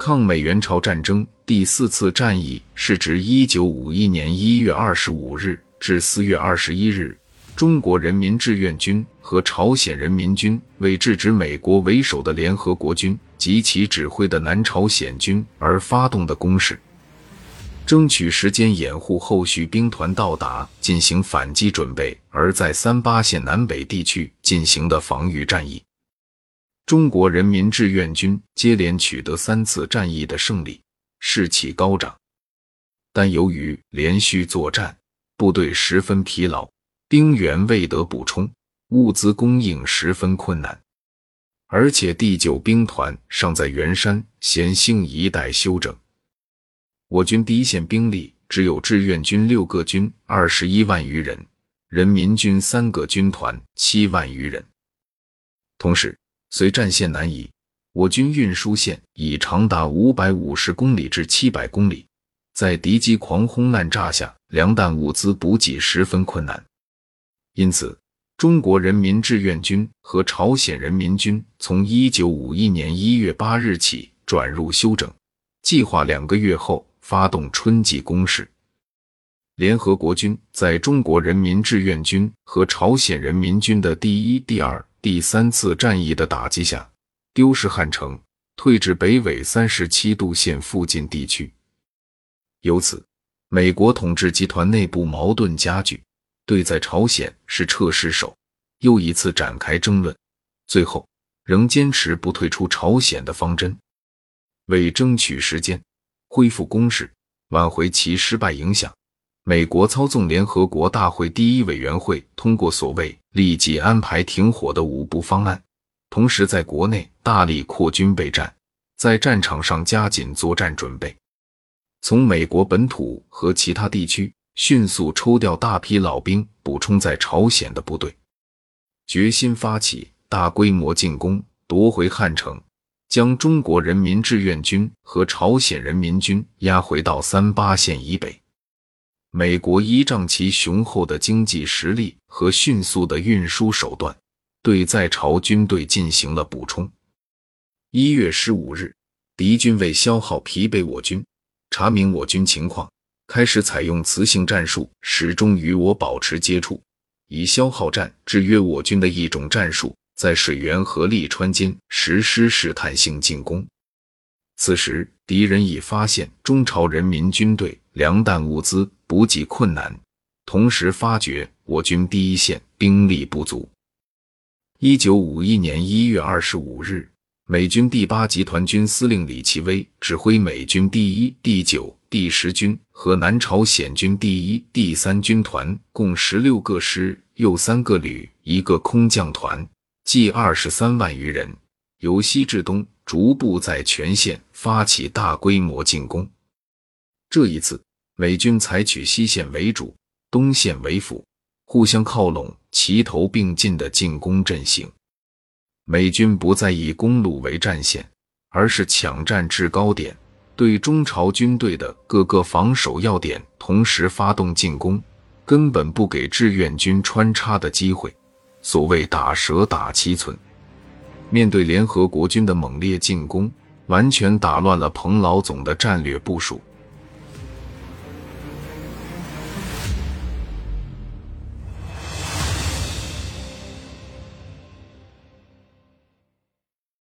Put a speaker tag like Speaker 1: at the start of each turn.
Speaker 1: 抗美援朝战争第四次战役是指一九五一年一月二十五日至四月二十一日，中国人民志愿军和朝鲜人民军为制止美国为首的联合国军及其指挥的南朝鲜军而发动的攻势，争取时间掩护后续兵团到达进行反击准备，而在三八线南北地区进行的防御战役。中国人民志愿军接连取得三次战役的胜利，士气高涨。但由于连续作战，部队十分疲劳，兵员未得补充，物资供应十分困难。而且第九兵团尚在元山、咸兴一带休整。我军第一线兵力只有志愿军六个军二十一万余人，人民军三个军团七万余人。同时，随战线南移，我军运输线已长达五百五十公里至七百公里，在敌机狂轰滥炸下，粮弹物资补给十分困难。因此，中国人民志愿军和朝鲜人民军从一九五一年一月八日起转入休整，计划两个月后发动春季攻势。联合国军在中国人民志愿军和朝鲜人民军的第一、第二。第三次战役的打击下，丢失汉城，退至北纬三十七度线附近地区。由此，美国统治集团内部矛盾加剧，对在朝鲜是撤是守，又一次展开争论。最后，仍坚持不退出朝鲜的方针。为争取时间，恢复攻势，挽回其失败影响。美国操纵联合国大会第一委员会通过所谓“立即安排停火”的五步方案，同时在国内大力扩军备战，在战场上加紧作战准备，从美国本土和其他地区迅速抽调大批老兵补充在朝鲜的部队，决心发起大规模进攻，夺回汉城，将中国人民志愿军和朝鲜人民军压回到三八线以北。美国依仗其雄厚的经济实力和迅速的运输手段，对在朝军队进行了补充。一月十五日，敌军为消耗疲惫我军，查明我军情况，开始采用磁性战术，始终与我保持接触，以消耗战制约我军的一种战术，在水源和利川间实施试探性进攻。此时，敌人已发现中朝人民军队粮弹物资。补给困难，同时发觉我军第一线兵力不足。一九五一年一月二十五日，美军第八集团军司令李奇微指挥美军第一、第九、第十军和南朝鲜军第一、第三军团共十六个师、又三个旅、一个空降团，计二十三万余人，由西至东逐步在全线发起大规模进攻。这一次。美军采取西线为主、东线为辅，互相靠拢、齐头并进的进攻阵型。美军不再以公路为战线，而是抢占制高点，对中朝军队的各个防守要点同时发动进攻，根本不给志愿军穿插的机会。所谓打蛇打七寸，面对联合国军的猛烈进攻，完全打乱了彭老总的战略部署。